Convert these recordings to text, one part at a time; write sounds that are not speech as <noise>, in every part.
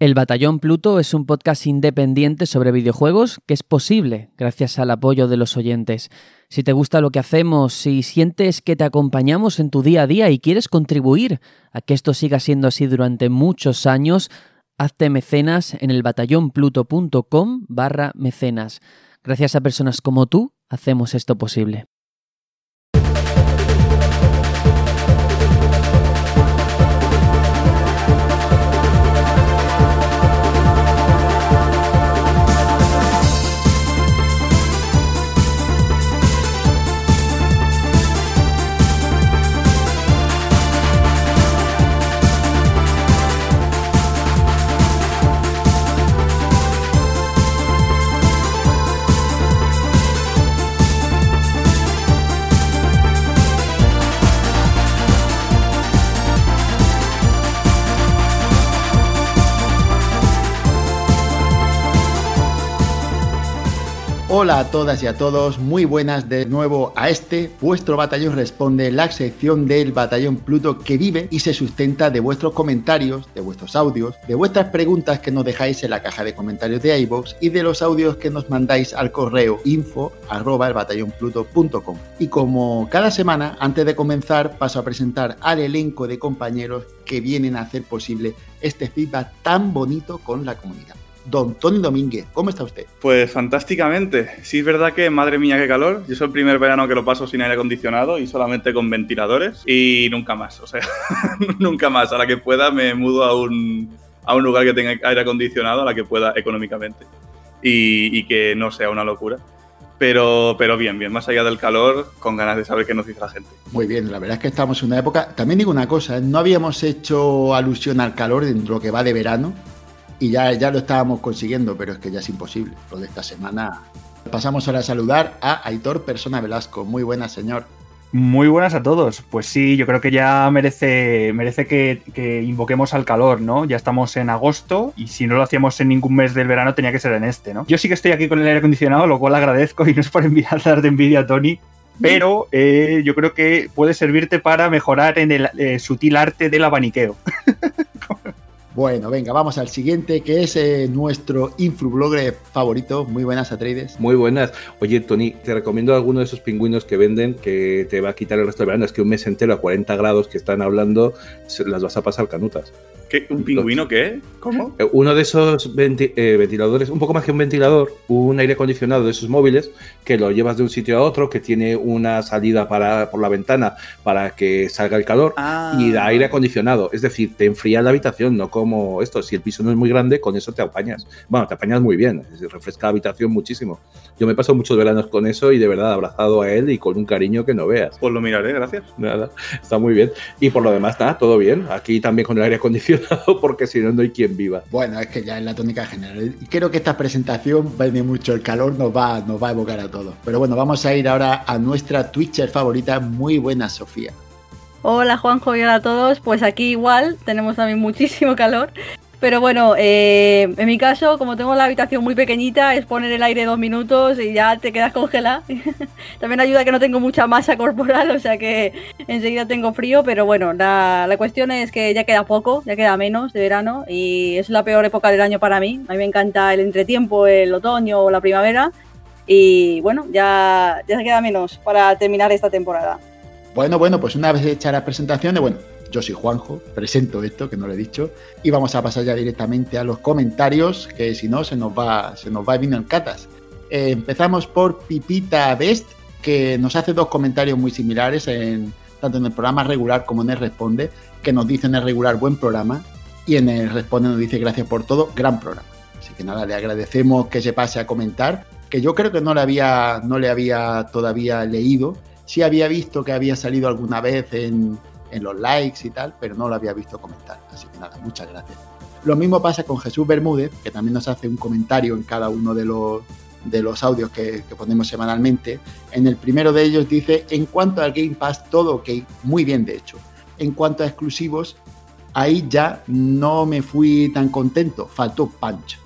El Batallón Pluto es un podcast independiente sobre videojuegos que es posible gracias al apoyo de los oyentes. Si te gusta lo que hacemos, si sientes que te acompañamos en tu día a día y quieres contribuir a que esto siga siendo así durante muchos años, hazte mecenas en el batallonpluto.com barra mecenas. Gracias a personas como tú, hacemos esto posible. Hola a todas y a todos, muy buenas de nuevo a este, vuestro batallón responde, la sección del batallón Pluto que vive y se sustenta de vuestros comentarios, de vuestros audios, de vuestras preguntas que nos dejáis en la caja de comentarios de iVoox y de los audios que nos mandáis al correo info arroba el batallonpluto.com. Y como cada semana, antes de comenzar, paso a presentar al elenco de compañeros que vienen a hacer posible este feedback tan bonito con la comunidad. Don Tony Domínguez, ¿cómo está usted? Pues fantásticamente. Sí es verdad que, madre mía, qué calor. Yo soy el primer verano que lo paso sin aire acondicionado y solamente con ventiladores y nunca más. O sea, <laughs> nunca más. A la que pueda me mudo a un, a un lugar que tenga aire acondicionado, a la que pueda económicamente. Y, y que no sea una locura. Pero, pero bien, bien, más allá del calor, con ganas de saber qué nos dice la gente. Muy bien, la verdad es que estamos en una época. También digo una cosa, ¿eh? no habíamos hecho alusión al calor dentro de lo que va de verano, y ya, ya lo estábamos consiguiendo, pero es que ya es imposible. Lo de esta semana. Pasamos ahora a saludar a Aitor Persona Velasco. Muy buenas, señor. Muy buenas a todos. Pues sí, yo creo que ya merece, merece que, que, invoquemos al calor, ¿no? Ya estamos en agosto y si no lo hacíamos en ningún mes del verano tenía que ser en este, ¿no? Yo sí que estoy aquí con el aire acondicionado, lo cual agradezco y no es por enviar <laughs> de envidia a Tony, pero eh, yo creo que puede servirte para mejorar en el eh, sutil arte del abaniqueo. <laughs> Bueno, venga, vamos al siguiente, que es eh, nuestro influblogger favorito. Muy buenas, Atreides. Muy buenas. Oye, Tony, te recomiendo alguno de esos pingüinos que venden que te va a quitar el resto del verano. Es que un mes entero a 40 grados que están hablando, las vas a pasar canutas. ¿Qué? ¿Un pingüino qué? ¿Cómo? Eh, uno de esos venti eh, ventiladores, un poco más que un ventilador, un aire acondicionado de esos móviles que lo llevas de un sitio a otro, que tiene una salida para, por la ventana para que salga el calor Ah. y da aire acondicionado. Es decir, te enfría la habitación, no como esto. Si el piso no es muy grande, con eso te apañas. Bueno, te apañas muy bien, refresca la habitación muchísimo. Yo me he pasado muchos veranos con eso y de verdad abrazado a él y con un cariño que no veas. Pues lo miraré, gracias. Nada, <laughs> está muy bien. Y por lo demás, nada, todo bien. Aquí también con el aire acondicionado, <laughs> porque si no, no hay quien viva. Bueno, es que ya es la tónica general. Creo que esta presentación vende mucho. El calor nos va, nos va a evocar a todos. Pero bueno, vamos a ir ahora a nuestra Twitcher favorita. Muy buena, Sofía. Hola Juanjo y hola a todos. Pues aquí igual tenemos también muchísimo calor. Pero bueno, eh, en mi caso, como tengo la habitación muy pequeñita, es poner el aire dos minutos y ya te quedas congelada. <laughs> También ayuda que no tengo mucha masa corporal, o sea que enseguida tengo frío. Pero bueno, la, la, cuestión es que ya queda poco, ya queda menos de verano y es la peor época del año para mí. A mí me encanta el entretiempo, el otoño o la primavera. Y bueno, ya, ya queda menos para terminar esta temporada. Bueno, bueno, pues una vez hecha la presentación, bueno, yo soy Juanjo, presento esto, que no lo he dicho, y vamos a pasar ya directamente a los comentarios, que si no se nos va, se nos va vino en catas. Eh, empezamos por Pipita Best, que nos hace dos comentarios muy similares, en, tanto en el programa regular como en el Responde, que nos dice en el regular buen programa, y en el Responde nos dice gracias por todo, gran programa. Así que nada, le agradecemos que se pase a comentar, que yo creo que no le había, no le había todavía leído, sí había visto que había salido alguna vez en, en los likes y tal, pero no lo había visto comentar. Así que nada, muchas gracias. Lo mismo pasa con Jesús Bermúdez, que también nos hace un comentario en cada uno de los, de los audios que, ponemos semanalmente. En el primero de ellos dice, en cuanto al Game Pass, todo ok, muy bien de hecho. En cuanto a exclusivos, ahí ya no me fui tan contento, faltó Punch.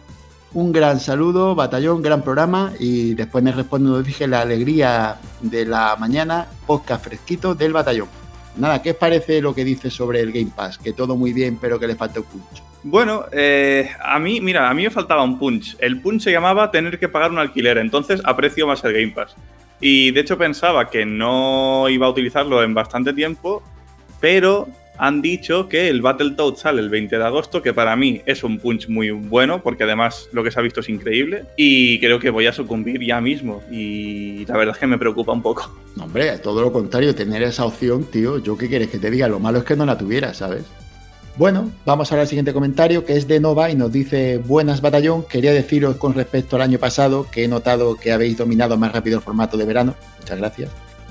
Un gran saludo, batallón, gran programa y después me respondo, nos dije la alegría de la mañana, podcast fresquito del batallón. Nada, ¿qué os parece lo que dice sobre el Game Pass? Que todo muy bien, pero que le falta un punch. Bueno, eh, a mí, mira, a mí me faltaba un punch. El punch se llamaba tener que pagar un alquiler, entonces aprecio más el Game Pass. Y de hecho pensaba que no iba a utilizarlo en bastante tiempo, pero han dicho que el Battletoads sale el 20 de agosto, que para mí es un punch muy bueno, porque además lo que se ha visto es increíble, y creo que voy a sucumbir ya mismo, y la verdad es que me preocupa un poco. No, hombre, todo lo contrario, tener esa opción, tío, yo qué quieres que te diga, lo malo es que no la tuviera, ¿sabes? Bueno, vamos ahora al siguiente comentario que es de Nova y nos dice Buenas batallón, quería deciros con respecto al año pasado que he notado que habéis dominado más rápido el formato de verano, muchas gracias.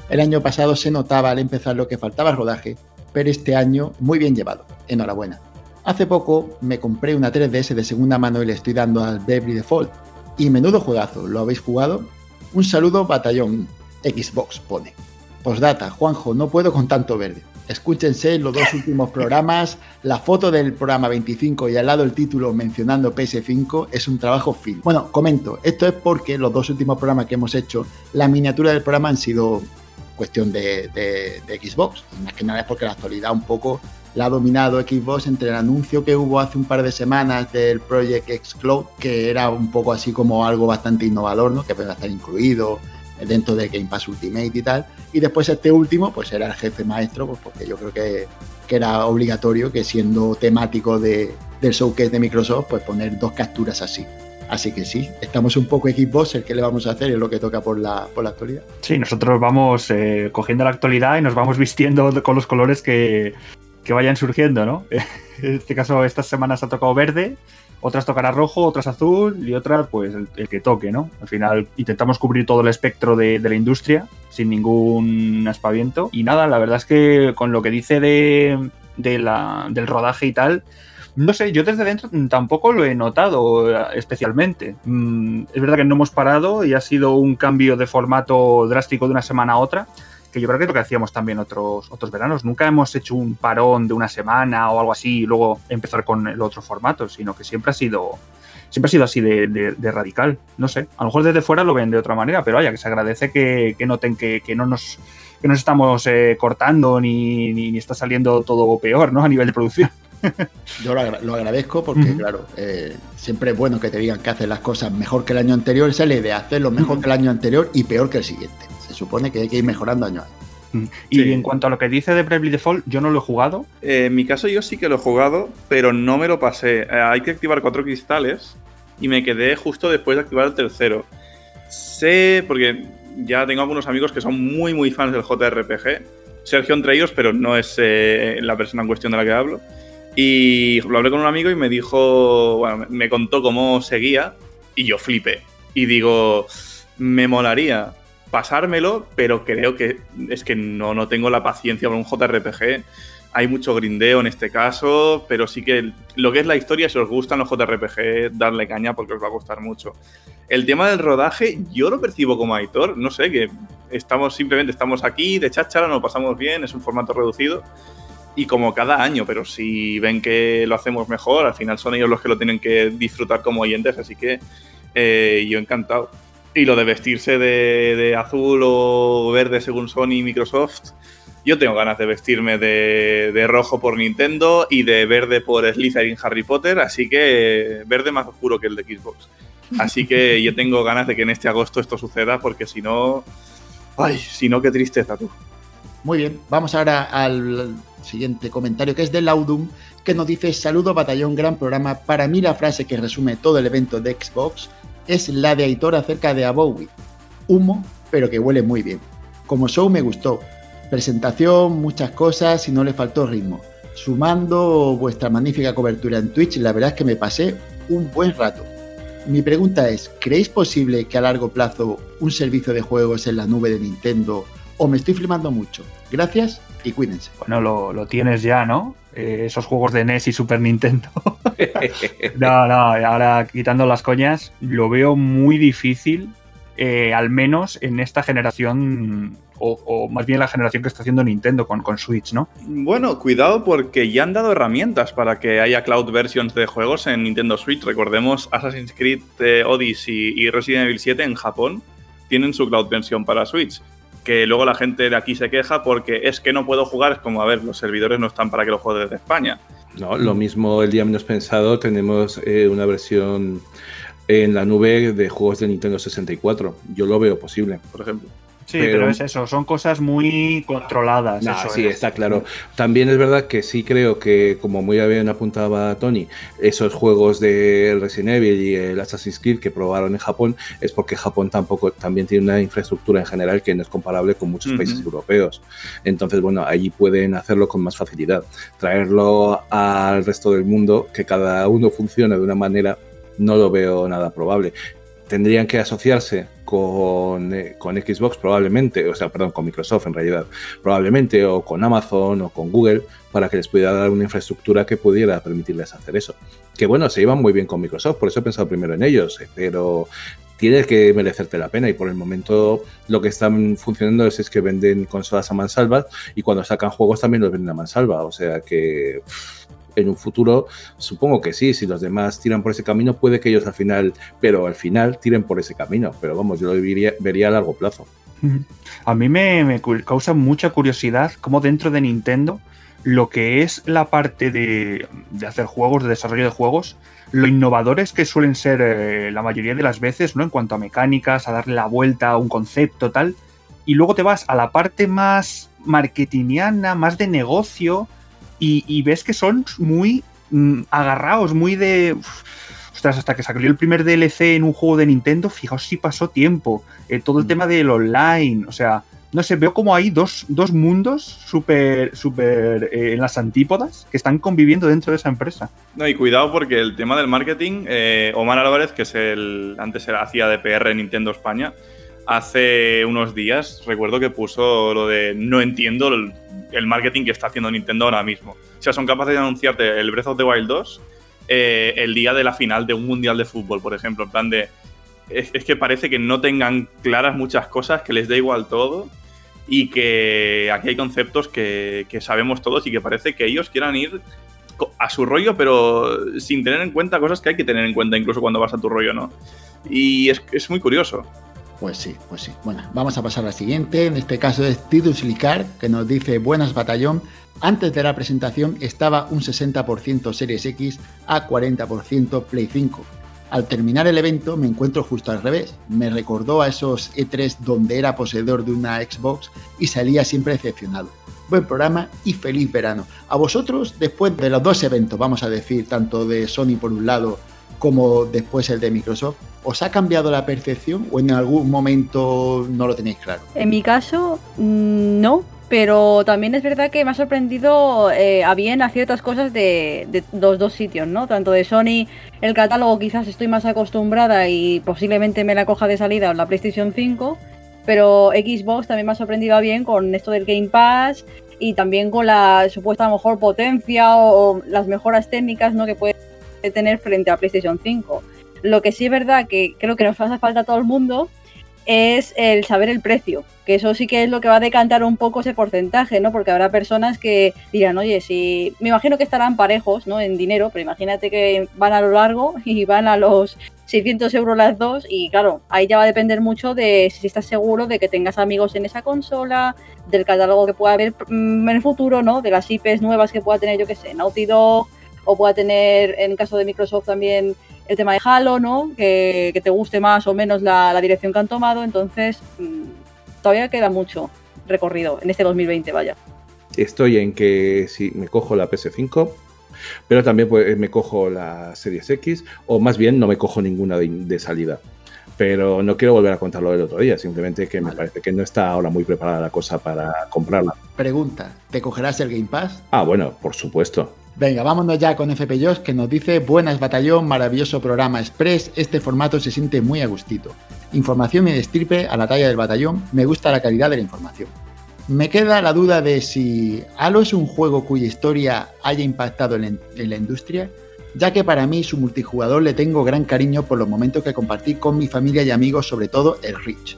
El año pasado se notaba al empezar lo que faltaba rodaje pero este año muy bien llevado. Enhorabuena. Hace poco me compré una 3DS de segunda mano y le estoy dando al Bravely Default. Y menudo juegazo, ¿lo habéis jugado? Un saludo, batallón. Xbox pone. Postdata, Juanjo, no puedo con tanto verde. Escúchense los dos últimos <laughs> programas. La foto del programa 25 y al lado el título mencionando PS5 es un trabajo fin. Bueno, comento, esto es porque los dos últimos programas que hemos hecho, la miniatura del programa han sido cuestión de, Xbox. más que nada es porque la actualidad un poco la ha dominado Xbox entre el anuncio que hubo hace un par de semanas del Project X Cloud, que era un poco así como algo bastante innovador, ¿no? que puede estar incluido dentro de Game Pass Ultimate y tal. Y después este último, pues era el jefe maestro, pues porque yo creo que, que era obligatorio que siendo temático de, del showcase de Microsoft, pues poner dos capturas así. Así que sí, estamos un poco Xbox, el que le vamos a hacer es lo que toca por la, por la actualidad. Sí, nosotros vamos eh, cogiendo la actualidad y nos vamos vistiendo con los colores que, vayan surgiendo, ¿no? <laughs> En este caso, estas semanas ha tocado verde, otras tocará rojo, otras azul y otras, pues, el, que toque, ¿no? Al final intentamos cubrir todo el espectro de, de, la industria sin ningún aspaviento. Y nada, la verdad es que con lo que dice de, de la, del rodaje y tal, no sé, yo desde dentro tampoco lo he notado especialmente. Mm, es verdad que no hemos parado y ha sido un cambio de formato drástico de una semana a otra, que yo creo que es lo que hacíamos también otros, otros veranos. Nunca hemos hecho un parón de una semana o algo así y luego empezar con el otro formato, sino que siempre ha sido siempre ha sido así de, radical. No sé, a lo mejor desde fuera lo ven de otra manera, pero vaya, que se agradece que, noten que, no nos, que nos estamos eh, cortando ni, ni, está saliendo todo peor, ¿no? A nivel de producción. Yo lo, agradezco porque, claro, eh, siempre es bueno que te digan que haces las cosas mejor que el año anterior. Esa es la idea, hacerlo mejor que el año anterior y peor que el siguiente. Se supone que hay que ir mejorando año a año. Y en cuanto a lo que dice de Bravely Default, yo no lo he jugado. Eh, en mi caso yo sí que lo he jugado, pero no me lo pasé. Eh, hay que activar cuatro cristales y me quedé justo después de activar el tercero. Sé, porque ya tengo algunos amigos que son muy, muy fans del JRPG. Sergio entre ellos, pero no es la persona en cuestión de la que hablo. Y lo hablé con un amigo y me dijo, bueno, me contó cómo seguía y yo flipé. Y digo, me molaría pasármelo, pero creo que es que no, no tengo la paciencia para un JRPG. Hay mucho grindeo en este caso, pero sí que lo que es la historia, si os gustan los JRPG, darle caña porque os va a gustar mucho. El tema del rodaje, yo lo percibo como editor, no sé, que estamos simplemente estamos aquí de cháchara, nos pasamos bien, es un formato reducido y como cada año, pero si ven que lo hacemos mejor, al final son ellos los que lo tienen que disfrutar como oyentes, así que eh, yo encantado. Y lo de vestirse de, azul o verde según Sony y Microsoft, yo tengo ganas de vestirme de, rojo por Nintendo y de verde por Slytherin Harry Potter, así que verde más oscuro que el de Xbox. Así que yo tengo ganas de que en este agosto esto suceda, porque si no, ay, si no, qué tristeza tú. Muy bien, vamos ahora al siguiente comentario que es de Laudum, que nos dice: Saludo, batallón, gran programa. Para mí, la frase que resume todo el evento de Xbox es la de Aitor acerca de Abowie. Humo, pero que huele muy bien. Como show me gustó. Presentación, muchas cosas y no le faltó ritmo. Sumando vuestra magnífica cobertura en Twitch, la verdad es que me pasé un buen rato. Mi pregunta es, ¿creéis posible que a largo plazo un servicio de juegos en la nube de Nintendo o me estoy flipando mucho? Gracias y cuídense. Bueno, lo, tienes ya, ¿no? Eh, esos juegos de NES y Super Nintendo. <laughs> no, no, ahora quitando las coñas, lo veo muy difícil, eh, al menos en esta generación, o, más bien la generación que está haciendo Nintendo con, con Switch, ¿no? Bueno, cuidado porque ya han dado herramientas para que haya cloud versions de juegos en Nintendo Switch. Recordemos Assassin's Creed eh, Odyssey y Resident Evil 7 en Japón tienen su cloud version para Switch. Que luego la gente de aquí se queja porque es que no puedo jugar, es como, a ver, los servidores no están para que lo juegue desde España. No, lo mismo el día menos pensado, tenemos eh, una versión en la nube de juegos de Nintendo 64. Yo lo veo posible. Por ejemplo. Sí, pero, es eso, son cosas muy controladas. Nah, sí, está claro. También es verdad que sí creo que, como muy bien apuntaba Tony, esos juegos de Resident Evil y el Assassin's Creed que probaron en Japón es porque Japón tampoco también tiene una infraestructura en general que no es comparable con muchos países europeos. Entonces, bueno, allí pueden hacerlo con más facilidad. Traerlo al resto del mundo, que cada uno funcione de una manera, no lo veo nada probable tendrían que asociarse con, eh, con, Xbox probablemente, o sea, perdón, con Microsoft en realidad, probablemente, o con Amazon o con Google, para que les pudiera dar una infraestructura que pudiera permitirles hacer eso. Que bueno, se iban muy bien con Microsoft, por eso he pensado primero en ellos, eh, pero tiene que merecerte la pena y por el momento lo que están funcionando es, que venden consolas a mansalva y cuando sacan juegos también los venden a mansalva, o sea que en un futuro, supongo que sí, si los demás tiran por ese camino, puede que ellos al final, pero al final tiren por ese camino, pero vamos, yo lo vería, a largo plazo. <laughs> A mí me, causa mucha curiosidad cómo dentro de Nintendo lo que es la parte de, hacer juegos, de desarrollo de juegos, lo innovadores que suelen ser eh, la mayoría de las veces, ¿no? En cuanto a mecánicas, a darle la vuelta a un concepto, tal. Y luego te vas a la parte más marketingiana, más de negocio, y, ves que son muy mm, agarrados, muy de... ostras, hasta que salió el primer DLC en un juego de Nintendo, fijaos si pasó tiempo. Eh, todo el mm. tema del online, o sea, no sé, veo como hay dos, mundos súper super, eh, en las antípodas que están conviviendo dentro de esa empresa. No, y cuidado porque el tema del marketing, eh, Omar Álvarez, que es el antes era, hacía de PR en Nintendo España, hace unos días recuerdo que puso lo de no entiendo el, marketing que está haciendo Nintendo ahora mismo. O sea, son capaces de anunciarte el Breath of the Wild 2 eh, el día de la final de un mundial de fútbol, por ejemplo. En plan de. Es, que parece que no tengan claras muchas cosas, que les da igual todo y que aquí hay conceptos que, sabemos todos y que parece que ellos quieran ir a su rollo, pero sin tener en cuenta cosas que hay que tener en cuenta incluso cuando vas a tu rollo, ¿no? Y es, es muy curioso. Pues sí, pues sí. Bueno, vamos a pasar a la siguiente. En este caso es Tidus Licar, que nos dice Buenas Batallón. Antes de la presentación estaba un 60% Series X a 40% Play 5. Al terminar el evento me encuentro justo al revés. Me recordó a esos E3 donde era poseedor de una Xbox y salía siempre decepcionado. Buen programa y feliz verano. A vosotros, después de los dos eventos, vamos a decir, tanto de Sony por un lado como después el de Microsoft, ¿os ha cambiado la percepción o en algún momento no lo tenéis claro? En mi caso, mm, no, pero también es verdad que me ha sorprendido eh, a bien a ciertas cosas de, los dos sitios, ¿no? Tanto de Sony, el catálogo quizás estoy más acostumbrada y posiblemente me la coja de salida en la PlayStation 5, pero Xbox también me ha sorprendido a bien con esto del Game Pass y también con la supuesta mejor potencia o, o las mejoras técnicas, ¿no? Que puede tener frente a PlayStation 5. Lo que sí es verdad que creo que nos hace falta a todo el mundo es el saber el precio, que eso sí que es lo que va a decantar un poco ese porcentaje, ¿no? Porque habrá personas que dirán, oye, si me imagino que estarán parejos, ¿no? En dinero, pero imagínate que van a lo largo <laughs> y van a los 600 euros las dos y claro, ahí ya va a depender mucho de si estás seguro de que tengas amigos en esa consola, del catálogo que pueda haber mm, en el futuro, ¿no? De las IPs nuevas que pueda tener, yo que sé, Naughty Dog, o pueda tener, en caso de Microsoft, también el tema de Halo, ¿no? Que, te guste más o menos la, dirección que han tomado. Entonces, mm, todavía queda mucho recorrido en este 2020, vaya. Estoy en que si me cojo la PS5, pero también pues, me cojo la Series X, o más bien no me cojo ninguna de, salida. Pero no quiero volver a contarlo del otro día, simplemente que me parece que no está ahora muy preparada la cosa para comprarla. Pregunta, ¿te cogerás el Game Pass? Ah, bueno, por supuesto. Venga, vámonos ya con FP Josh que nos dice Buenas batallón, maravilloso programa Express, este formato se siente muy a gustito. Información y destripe a la talla del batallón, me gusta la calidad de la información. Me queda la duda de si Halo es un juego cuya historia haya impactado en, la industria, ya que para mí su multijugador le tengo gran cariño por los momentos que compartí con mi familia y amigos, sobre todo el Rich.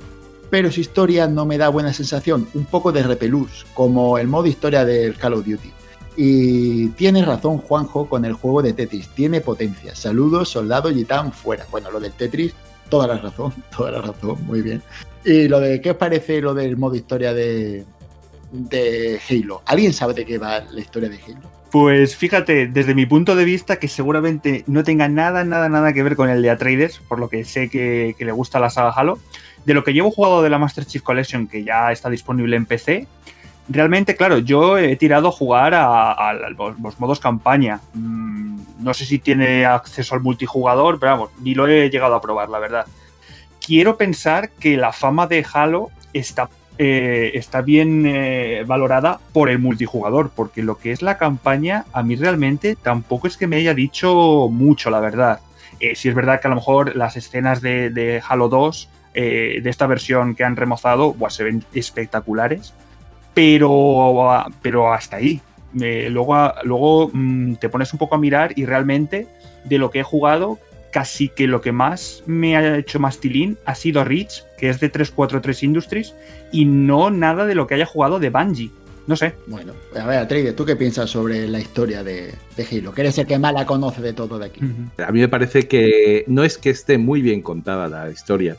Pero su historia no me da buena sensación, un poco de repelús, como el modo historia del Call of Duty. Y tiene razón Juanjo con el juego de Tetris, tiene potencia. Saludos, soldado Gitán fuera. Bueno, lo del Tetris toda la razón, <laughs> toda la razón, muy bien. Y lo de, ¿qué os parece lo del modo historia de, de Halo? ¿Alguien sabe de qué va la historia de Halo? Pues fíjate, desde mi punto de vista, que seguramente no tenga nada, nada, nada que ver con el de Atreides, por lo que sé que, que le gusta la saga Halo. De lo que llevo jugado de la Master Chief Collection, que ya está disponible en PC, realmente, claro, yo he tirado a jugar a, los, modos campaña. Mm, no sé si tiene acceso al multijugador, pero vamos, ni lo he llegado a probar, la verdad. Quiero pensar que la fama de Halo está, eh, está bien eh, valorada por el multijugador, porque lo que es la campaña, a mí realmente tampoco es que me haya dicho mucho, la verdad. Eh, si es verdad que a lo mejor las escenas de, Halo 2, eh, de esta versión que han remozado, se ven espectaculares pero, pero hasta ahí. Eh, luego luego mm, te pones un poco a mirar y realmente de lo que he jugado, casi que lo que más me ha hecho más tilín ha sido Reach, que es de 343 Industries, y no nada de lo que haya jugado de Bungie. No sé. Bueno, a ver, Atreides, ¿tú qué piensas sobre la historia de, de Halo? Que eres el que más la conoce de todo de aquí. A mí me parece que no es que esté muy bien contada la historia,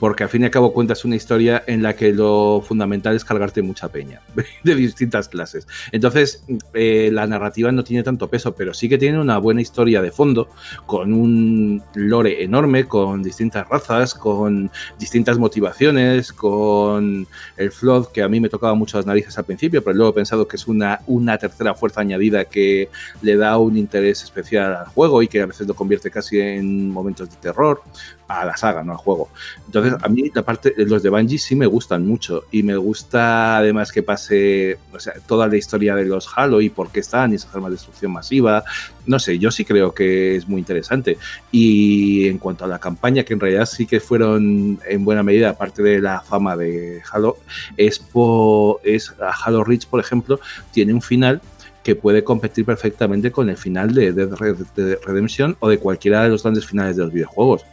porque al fin y al cabo cuentas una historia en la que lo fundamental es cargarte mucha peña <laughs> de distintas clases. Entonces, eh, la narrativa no tiene tanto peso, pero sí que tiene una buena historia de fondo, con un lore enorme, con distintas razas, con distintas motivaciones, con el Flood, que a mí me tocaba mucho las narices al principio, pero luego he pensado que es una, una tercera fuerza añadida que le da un interés especial al juego y que a veces lo convierte casi en momentos de terror a la saga, no al juego. Entonces, a mí la parte, los de Bungie sí me gustan mucho y me gusta además que pase toda la historia de los Halo y por qué están y esas armas de destrucción masiva. No sé, yo sí creo que es muy interesante. Y en cuanto a la campaña, que en realidad sí que fueron en buena medida parte de la fama de Halo, es, por, es Halo Reach, por ejemplo, tiene un final que puede competir perfectamente con el final de Dead Redemption o de cualquiera de los grandes finales de los videojuegos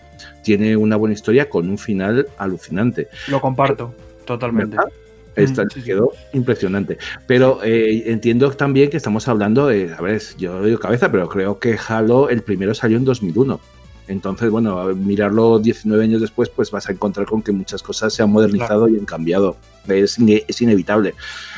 tiene una buena historia con un final alucinante. Lo comparto, totalmente. ¿Verdad? Esta mm, sí, quedó sí. impresionante. Pero eh, entiendo también que estamos hablando de, a ver, yo digo cabeza, pero creo que Halo, el primero salió en 2001. Entonces, bueno, mirarlo 19 años después, pues vas a encontrar con que muchas cosas se han modernizado claro. y han cambiado. Es, es inevitable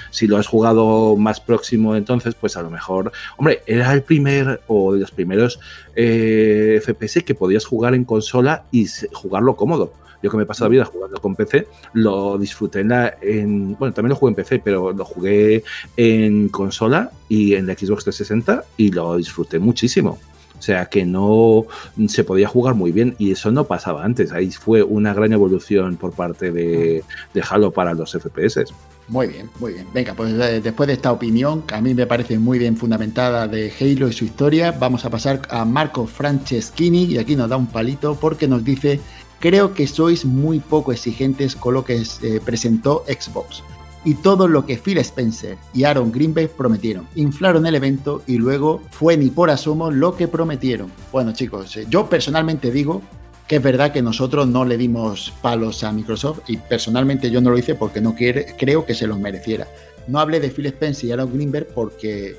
si lo has jugado más próximo entonces, pues a lo mejor, hombre, era el primer o de los primeros eh, FPS que podías jugar en consola y jugarlo cómodo. Yo que me he pasado la vida jugando con PC, lo disfruté en, la, en, Bueno, también lo jugué en PC, pero lo jugué en consola y en la Xbox 360 y lo disfruté muchísimo. O sea que no se podía jugar muy bien y eso no pasaba antes. Ahí fue una gran evolución por parte de, de Halo para los FPS. Muy bien, muy bien. Venga, pues eh, después de esta opinión, que a mí me parece muy bien fundamentada de Halo y su historia, vamos a pasar a Marco Franceschini y aquí nos da un palito porque nos dice, creo que sois muy poco exigentes con lo que eh, presentó Xbox y todo lo que Phil Spencer y Aaron Greenberg prometieron. Inflaron el evento y luego fue ni por asomo lo que prometieron. Bueno chicos, eh, yo personalmente digo que es verdad que nosotros no le dimos palos a Microsoft y personalmente yo no lo hice porque no creo que se los mereciera. No hablé de Phil Spencer y Aaron Greenberg porque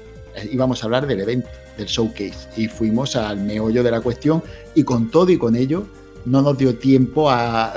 íbamos a hablar del evento, del showcase y fuimos al meollo de la cuestión y con todo y con ello no nos dio tiempo a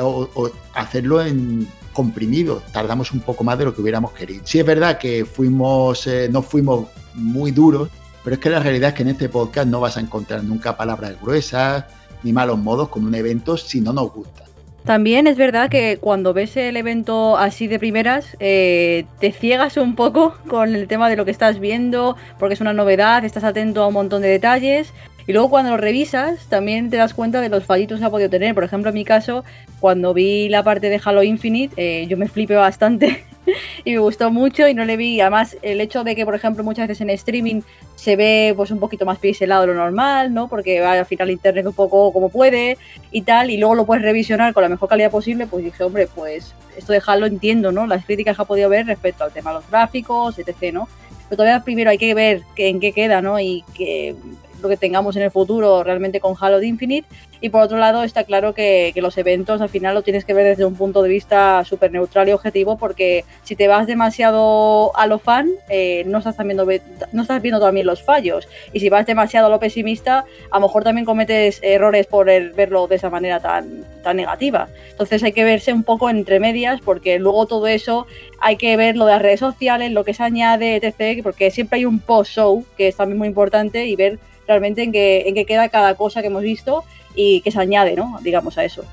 hacerlo en comprimido, tardamos un poco más de lo que hubiéramos querido. Sí es verdad que fuimos, eh, no fuimos muy duros, pero es que la realidad es que en este podcast no vas a encontrar nunca palabras gruesas ni malos modos con un evento si no nos gusta. También es verdad que cuando ves el evento así de primeras, eh, te ciegas un poco con el tema de lo que estás viendo, porque es una novedad, estás atento a un montón de detalles. Y luego cuando lo revisas, también te das cuenta de los fallitos que ha podido tener. Por ejemplo, en mi caso, cuando vi la parte de Halo Infinite, eh, yo me flipé bastante <laughs> y me gustó mucho y no le vi. Además, el hecho de que, por ejemplo, muchas veces en streaming se ve pues un poquito más pixelado de lo normal, ¿no? Porque va al final internet un poco como puede y tal, y luego lo puedes revisionar con la mejor calidad posible, pues dije, hombre, pues esto de Halo entiendo, ¿no? Las críticas que ha podido ver respecto al tema de los gráficos, etc., ¿no? Pero todavía primero hay que ver en qué queda, ¿no? Y que lo que tengamos en el futuro realmente con Halo Infinite. Y por otro lado, está claro que, que los eventos al final lo tienes que ver desde un punto de vista súper neutral y objetivo, porque si te vas demasiado a lo fan, eh, no, estás viendo, no estás viendo también los fallos. Y si vas demasiado a lo pesimista, a lo mejor también cometes errores por el verlo de esa manera tan, tan negativa. Entonces hay que verse un poco entre medias, porque luego todo eso hay que ver lo de las redes sociales, lo que se añade, etc., porque siempre hay un post-show que es también muy importante y ver realmente en qué, en qué queda cada cosa que hemos visto y qué se añade, ¿no? Digamos a eso.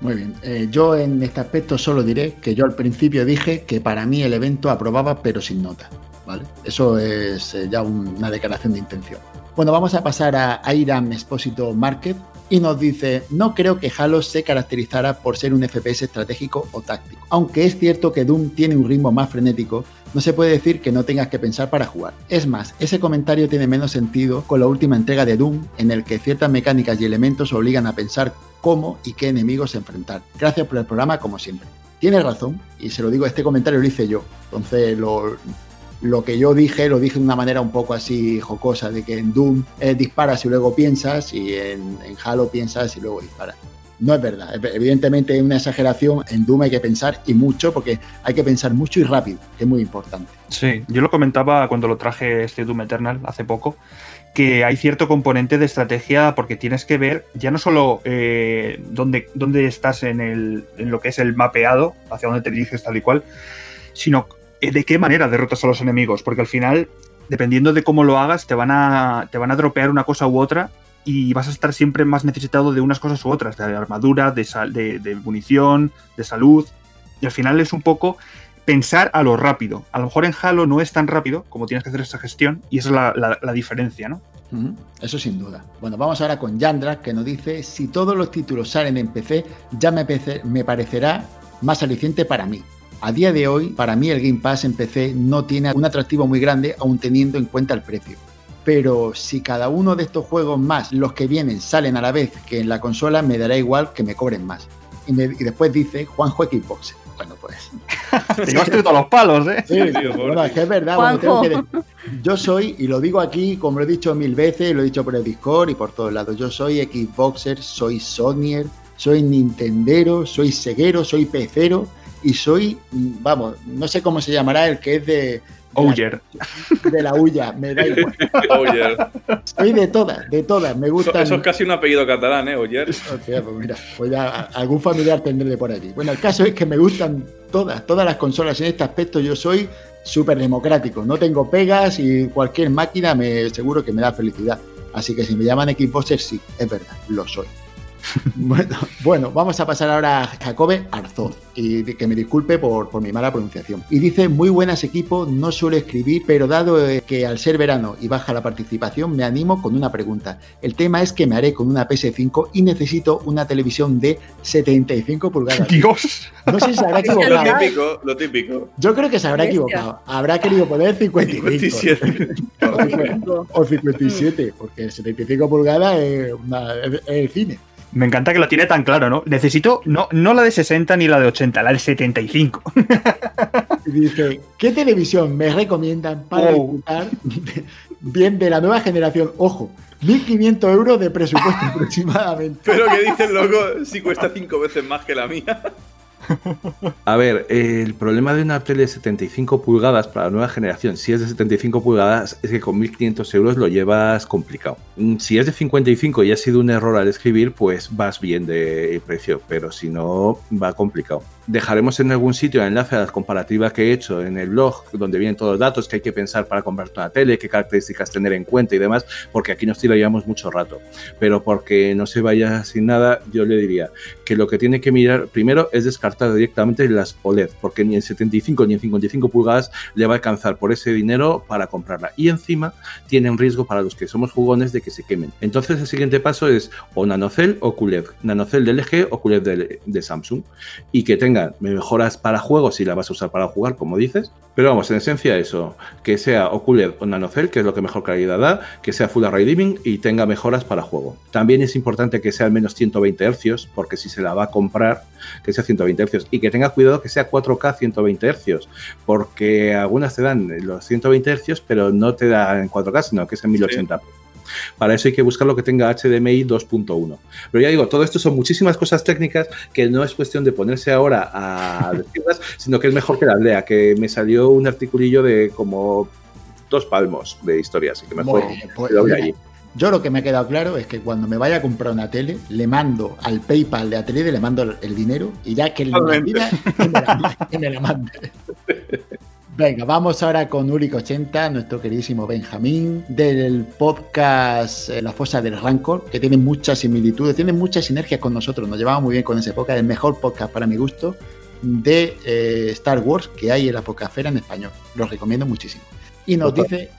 Muy bien. Eh, yo en este aspecto solo diré que yo al principio dije que para mí el evento aprobaba pero sin nota. ¿vale? Eso es eh, ya una declaración de intención. Bueno, vamos a pasar a Iram Expósito Market y nos dice, no creo que Halo se caracterizara por ser un FPS estratégico o táctico. Aunque es cierto que Doom tiene un ritmo más frenético, no se puede decir que no tengas que pensar para jugar. Es más, ese comentario tiene menos sentido con la última entrega de Doom, en el que ciertas mecánicas y elementos obligan a pensar cómo y qué enemigos enfrentar. Gracias por el programa, como siempre. Tiene razón, y se lo digo, este comentario lo hice yo. Entonces, lo, lo que yo dije, lo dije de una manera un poco así jocosa, de que en Doom eh, disparas y luego piensas, y en, en, Halo piensas y luego disparas. No es verdad, evidentemente es una exageración, en Doom hay que pensar y mucho, porque hay que pensar mucho y rápido, que es muy importante. Sí, yo lo comentaba cuando lo traje este Doom Eternal hace poco, que hay cierto componente de estrategia porque tienes que ver ya no solo eh, dónde, dónde, estás en, el, lo que es el mapeado, hacia dónde te diriges tal y cual, sino eh, de qué manera derrotas a los enemigos, porque al final, dependiendo de cómo lo hagas, te van a, te van a dropear una cosa u otra y vas a estar siempre más necesitado de unas cosas u otras, de armadura, de, de, de munición, de salud, y al final es un poco pensar a lo rápido. A lo mejor en Halo no es tan rápido como tienes que hacer esa gestión y esa es la diferencia, ¿no? Eso sin duda. Bueno, vamos ahora con Yandra, que nos dice, si todos los títulos salen en PC, ya me, me parecerá más aliciente para mí. A día de hoy, para mí el Game Pass en PC no tiene un atractivo muy grande, aun teniendo en cuenta el precio. Pero si cada uno de estos juegos más, los que vienen, salen a la vez que en la consola, me dará igual que me cobren más. Y, me, y después dice Juanjo Xbox. Bueno, pues. <laughs> Te llevaste todos los palos, ¿eh? Sí, tío, bueno, es que es verdad. Bueno, tengo que yo soy, y lo digo aquí, como lo he dicho mil veces, lo he dicho por el Discord y por todos lados. Yo soy Xboxer, soy Sonyer, soy Nintendero, soy Seguero, soy Pecero y soy, vamos, no sé cómo se llamará el que es de. Oyer. De la huya, me da igual. Oyer. Soy de todas, de todas, me gusta. Eso, eso, es casi un apellido catalán, ¿eh? Oyer. Hostia, pues mira, pues ya algún familiar tendré de por allí. Bueno, el caso es que me gustan todas, todas las consolas. En este aspecto yo soy súper democrático. No tengo pegas y cualquier máquina me seguro que me da felicidad. Así que si me llaman Xboxer, sí, es verdad, lo soy. <laughs> Bueno, bueno, vamos a pasar ahora a Jacobe Arzoz, y que me disculpe por, por, mi mala pronunciación. Y dice, muy buenas equipo, no suelo escribir, pero dado que al ser verano y baja la participación, me animo con una pregunta. El tema es que me haré con una PS5 y necesito una televisión de 75 pulgadas. <laughs> Dios. No sé si se habrá equivocado. Lo típico, lo típico. Yo creo que se habrá equivocado. Habrá querido poner 55. 57. <laughs> o 57, porque 75 pulgadas es, una, es el cine. Me encanta que lo tiene tan claro, ¿no? Necesito no, no la de 60 ni la de 80, la de 75. Y dice, ¿qué televisión me recomiendan para Oh. disfrutar bien de la nueva generación? Ojo, 1.500 euros de presupuesto <laughs> aproximadamente. Pero que dice el loco si cuesta cinco veces más que la mía. <laughs> A ver, el problema de una tele de 75 pulgadas para la nueva generación, si es de 75 pulgadas, es que con 1.500 euros lo llevas complicado. Mm, Si es de 55 y ha sido un error al escribir, pues vas bien de precio, pero si no, va complicado. Dejaremos en algún sitio el enlace a las comparativas que he hecho en el blog, donde vienen todos los datos que hay que pensar para comprarte una tele, qué características tener en cuenta y demás, porque aquí nos tiraríamos mucho rato. Pero porque no se vaya sin nada, yo le diría que lo que tiene que mirar primero es descartar directamente las OLED, porque ni en 75 ni en 55 pulgadas le va a alcanzar por ese dinero para comprarla. Y encima tiene un riesgo para los que somos jugones de que se quemen. Entonces el siguiente paso es o nanocell o QLED. Nanocell de LG o QLED de, Samsung. Y que tengan mejoras para juegos si la vas a usar para jugar, como dices. Pero vamos, en esencia eso, que sea o QLED o nanocell, que es lo que mejor calidad da, que sea Full Array Dimming y tenga mejoras para juego. También es importante que sea al menos 120 Hz, porque si se la va a comprar, que sea 120 Hz y que tenga cuidado que sea 4K 120 Hz, porque algunas te dan los 120 Hz, pero no te dan en 4K, sino que es en 1080. Para eso hay que buscar lo que tenga HDMI 2.1. Pero ya digo, todo esto son muchísimas cosas técnicas que no es cuestión de ponerse ahora a <laughs> decirlas, sino que es mejor que las lea, que me salió un articulillo de como dos palmos de historia, así que mejor Bueno, pues, lo mira, allí. Yo lo que me ha quedado claro es que cuando me vaya a comprar una tele, le mando al PayPal de Atelier, le mando el, dinero y ya que me que me la, que me la mande. Venga, vamos ahora con Uric80, nuestro queridísimo Benjamín, del podcast eh, La Fosa del Rancor, que tiene muchas similitudes, tiene muchas sinergias con nosotros, nos llevamos muy bien con ese podcast, el mejor podcast para mi gusto de eh, Star Wars que hay en la podcastfera en español. Los recomiendo muchísimo. Y nos Total. dice,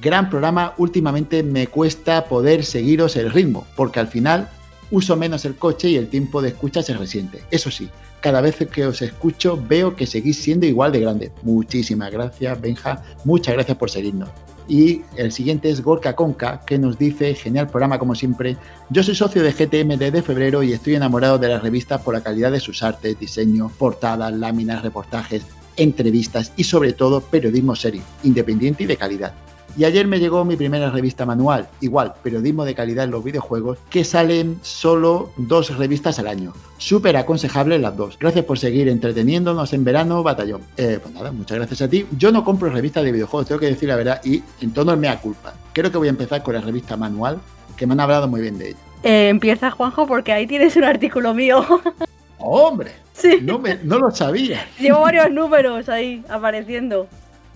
gran programa, últimamente me cuesta poder seguiros el ritmo, porque al final uso menos el coche y el tiempo de escucha se resiente. Eso sí, cada vez que os escucho veo que seguís siendo igual de grande. Muchísimas gracias, Benja. Muchas gracias por seguirnos. Y el siguiente es Gorka Conca, que nos dice, genial programa como siempre, yo soy socio de GTM desde febrero y estoy enamorado de las revistas por la calidad de sus artes, diseño, portadas, láminas, reportajes, entrevistas y sobre todo periodismo serio, independiente y de calidad. Y ayer me llegó mi primera revista manual, igual, periodismo de calidad en los videojuegos, que salen solo dos revistas al año. Súper aconsejables las dos. Gracias por seguir entreteniéndonos en verano, batallón. Eh, pues nada, muchas gracias a ti. Yo no compro revistas de videojuegos, tengo que decir la verdad, y en tono mea culpa. Creo que voy a empezar con la revista manual, que me han hablado muy bien de ella. Eh, empieza Juanjo porque ahí tienes un artículo mío. <laughs> ¡Hombre! sí, No, me, no lo sabía. llevo varios números ahí apareciendo.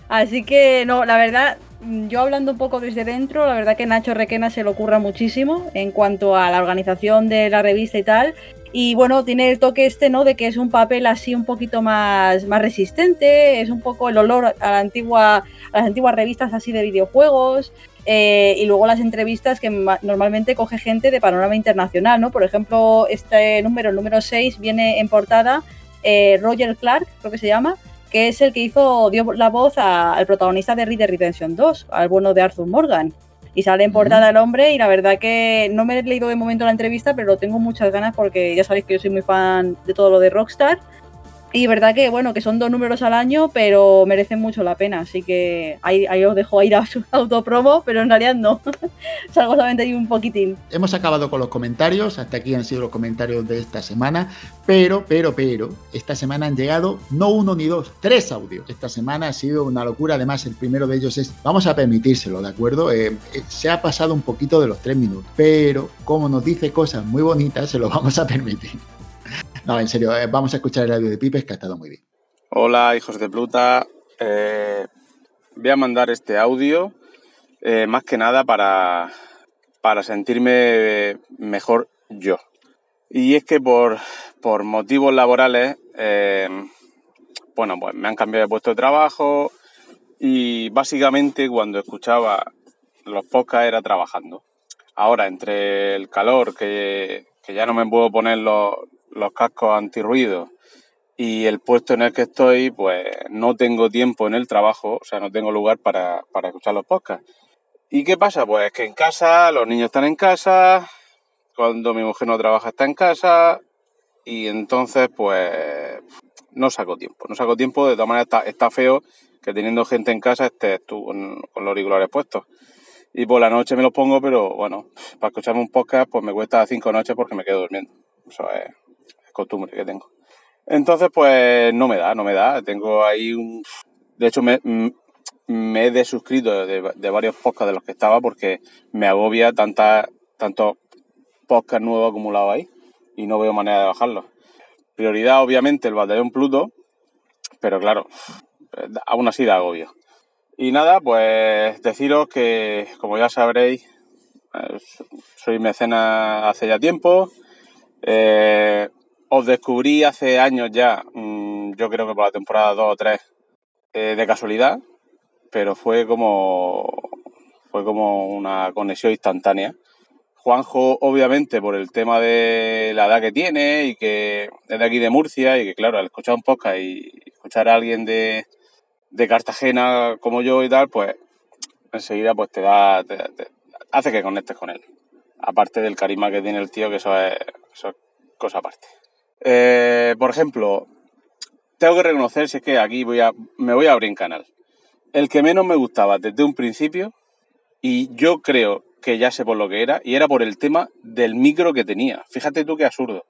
Así que no, la verdad, yo hablando un poco desde dentro, la verdad que Nacho Requena se le ocurra muchísimo en cuanto a la organización de la revista y tal. Y bueno, tiene el toque este, ¿no? De que es un papel así un poquito más, más resistente, es un poco el olor a, la antigua, las antiguas revistas así de videojuegos. eh, y luego las entrevistas que ma- normalmente coge gente de panorama internacional, ¿no? Por ejemplo, este número, el número 6, viene en portada eh, Roger Clark, creo que se llama, que es el que hizo, dio la voz a- al protagonista de Red Dead Redemption 2, al bueno de Arthur Morgan. Y sale en portada el hombre y la verdad que no me he leído de momento la entrevista, pero tengo muchas ganas porque ya sabéis que yo soy muy fan de todo lo de Rockstar. Y verdad que, bueno, que son dos números al año, pero merecen mucho la pena. Así que ahí, ahí os dejo ir a su <laughs> autopromo, pero en realidad no. <laughs> Salgo solamente ahí un poquitín. Hemos acabado con los comentarios, hasta aquí han sido los comentarios de esta semana, pero, pero, pero, esta semana han llegado no uno ni dos, tres audios. Esta semana ha sido una locura, además el primero de ellos es, vamos a permitírselo, ¿de acuerdo? Eh, eh, se ha pasado un poquito de los tres minutos, pero como nos dice cosas muy bonitas, se lo vamos a permitir. No, en serio, eh, vamos a escuchar el audio de Pipes, que ha estado muy bien. Hola, hijos de Pluta. Eh, voy a mandar este audio eh, más que nada para, para sentirme mejor yo. Y es que por, por motivos laborales, bueno, pues me han cambiado de puesto de trabajo y básicamente cuando escuchaba los podcasts era trabajando. Ahora, entre el calor, que, que ya no me puedo poner los, los cascos antirruido, y el puesto en el que estoy, pues no tengo tiempo en el trabajo, o sea, no tengo lugar para, para escuchar los podcasts. ¿Y qué pasa? Pues que en casa, los niños están en casa, cuando mi mujer no trabaja está en casa, y entonces, pues, no saco tiempo. No saco tiempo, de todas maneras está, feo que teniendo gente en casa estés tú con, con los auriculares puestos. Y por la noche me los pongo, pero bueno, para escucharme un podcast, pues me cuesta cinco noches porque me quedo durmiendo. Eso es, es costumbre que tengo. Entonces, pues no me da, no me da. Tengo ahí un. De hecho, me, he desuscrito de, varios podcasts de los que estaba porque me agobia tanta, tantos podcasts nuevos acumulados ahí y no veo manera de bajarlos. Prioridad, obviamente, el batallón Pluto, pero claro, aún así da agobio. Y nada, pues deciros que, como ya sabréis, eh, soy mecena hace ya tiempo. Eh, os descubrí hace años ya, mm, yo creo que por la temporada 2 o 3, eh, de casualidad, pero fue como, fue como una conexión instantánea. Juanjo, obviamente, por el tema de la edad que tiene y que es de aquí de Murcia y que, claro, al escuchar un podcast y escuchar a alguien de, de Cartagena como yo y tal, pues enseguida pues te da, hace que conectes con él. Aparte del carisma que tiene el tío, que eso es, eso es cosa aparte. Eh, por ejemplo, tengo que reconocer, si es que aquí voy a, me voy a abrir un canal. El que menos me gustaba desde un principio, y yo creo que ya sé por lo que era, y era por el tema del micro que tenía. Fíjate tú qué absurdo.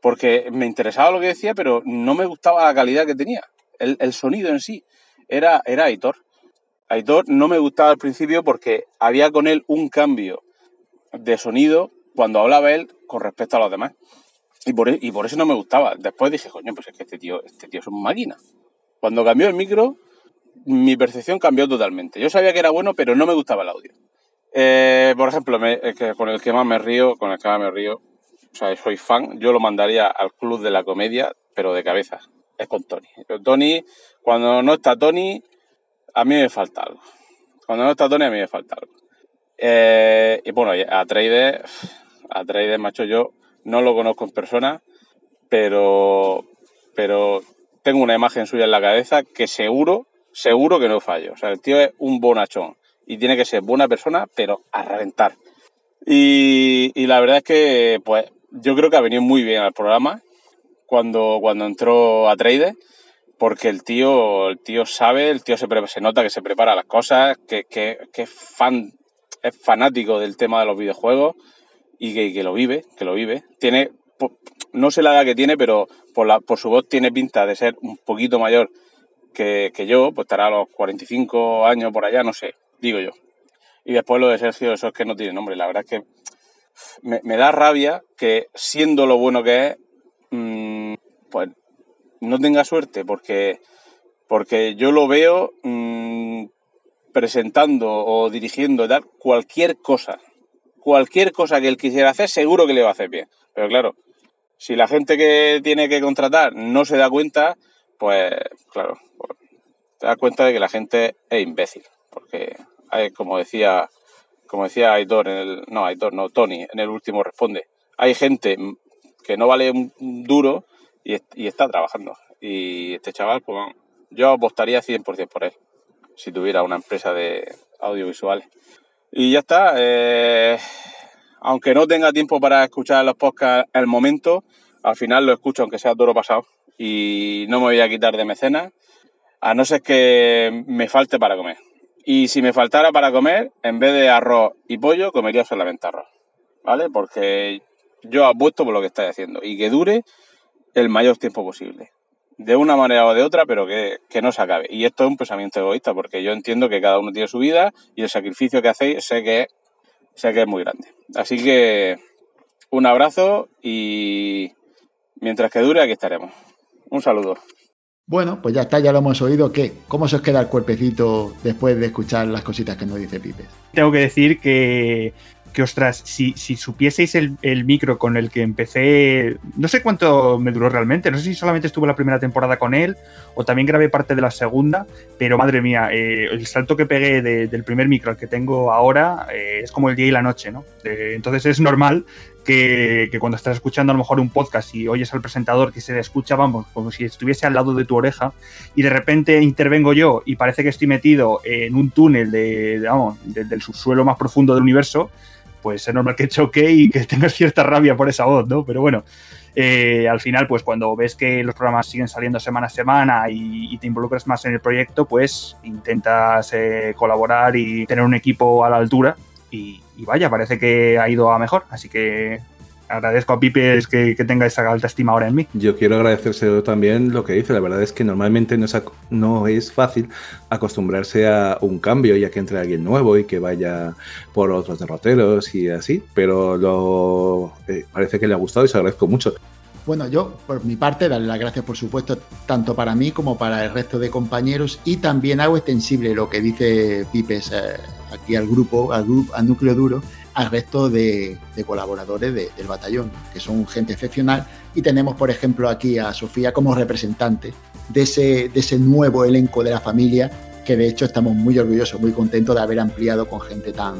Porque me interesaba lo que decía, pero no me gustaba la calidad que tenía. El, el sonido en sí. Era, era Aitor. Aitor no me gustaba al principio porque había con él un cambio de sonido cuando hablaba él con respecto a los demás. Y por, e, y por eso no me gustaba. Después dije, coño, pues es que este tío, este tío es una máquina. Cuando cambió el micro, mi percepción cambió totalmente. Yo sabía que era bueno, pero no me gustaba el audio. Eh, por ejemplo, con el que más me río, con el que más me río, o sea, soy fan, yo lo mandaría al club de la comedia, pero de cabeza. Es con Tony. Tony, cuando no está Tony, a mí me falta algo. Cuando no está Tony, a mí me falta algo. Eh, y bueno, a Trader, a Trader, macho, yo no lo conozco en persona, pero, pero tengo una imagen suya en la cabeza que seguro, seguro que no fallo. O sea, el tío es un bonachón y tiene que ser buena persona, pero a reventar. Y, y la verdad es que, pues, yo creo que ha venido muy bien al programa cuando, cuando entró a Trader, porque el tío, el tío sabe, el tío se, se nota que se prepara las cosas, que, que, que es fan, es fanático del tema de los videojuegos y que, lo vive, que lo vive. Tiene, no sé la edad que tiene, pero por, la, por su voz tiene pinta de ser un poquito mayor que, yo, pues estará a los 45 años por allá, no sé, digo yo. Y después lo de Sergio, eso es que no tiene nombre. La verdad es que me, da rabia que siendo lo bueno que es, mmm, pues no tenga suerte, porque, porque yo lo veo mmm, presentando o dirigiendo dar cualquier cosa cualquier cosa que él quisiera hacer, seguro que le va a hacer bien. Pero claro, si la gente que tiene que contratar no se da cuenta, pues claro, pues, te das cuenta de que la gente es imbécil. Porque hay, como decía, como decía Aitor en el. No, Aitor, no, Tony, en el último responde. Hay gente que no vale un duro y, y está trabajando. Y este chaval, pues yo apostaría 100% por él, si tuviera una empresa de audiovisuales. Y ya está. Eh, aunque no tenga tiempo para escuchar los podcasts el momento, al final lo escucho aunque sea duro pasado. Y no me voy a quitar de mecenas, a no ser que me falte para comer. Y si me faltara para comer, en vez de arroz y pollo, comería solamente arroz. ¿Vale? Porque yo apuesto por lo que estáis haciendo y que dure el mayor tiempo posible de una manera o de otra, pero que, no se acabe. Y esto es un pensamiento egoísta, porque yo entiendo que cada uno tiene su vida y el sacrificio que hacéis sé que, sé que es muy grande. Así que un abrazo y mientras que dure aquí estaremos. Un saludo. Bueno, pues ya está, ya lo hemos oído. ¿Qué? ¿Cómo se os queda el cuerpecito después de escuchar las cositas que nos dice Pipe? Tengo que decir que que ostras, si, si supieseis el, micro con el que empecé, no sé cuánto me duró realmente, no sé si solamente estuve la primera temporada con él o también grabé parte de la segunda, pero madre mía, eh, el salto que pegué del primer micro al que tengo ahora eh, es como el día y la noche, ¿no? entonces es normal que, cuando estás escuchando a lo mejor un podcast y oyes al presentador que se escucha, vamos, como si estuviese al lado de tu oreja, y de repente intervengo yo y parece que estoy metido en un túnel de, vamos, del subsuelo más profundo del universo, pues es normal que choque y que <laughs> tengas cierta rabia por esa voz, ¿no? Pero bueno, eh, al final, pues cuando ves que los programas siguen saliendo semana a semana y, te involucras más en el proyecto, pues intentas eh, colaborar y tener un equipo a la altura. Y, y, vaya, parece que ha ido a mejor. Así que agradezco a Pipe que, que, tenga esa alta estima ahora en mí. Yo quiero agradecerse también lo que dice. La verdad es que normalmente no es, no es fácil acostumbrarse a un cambio y a que entre alguien nuevo y que vaya por otros derroteros y así, pero lo, eh, parece que le ha gustado y se agradezco mucho. Bueno, yo por mi parte darle las gracias por supuesto tanto para mí como para el resto de compañeros y también hago extensible lo que dice Pipe eh, aquí al grupo, al, grupo, al núcleo duro, al resto de, colaboradores del batallón, que son gente excepcional. Y tenemos, por ejemplo, aquí a Sofía como representante de ese, de ese nuevo elenco de la familia, que de hecho estamos muy orgullosos, muy contentos de haber ampliado con gente tan,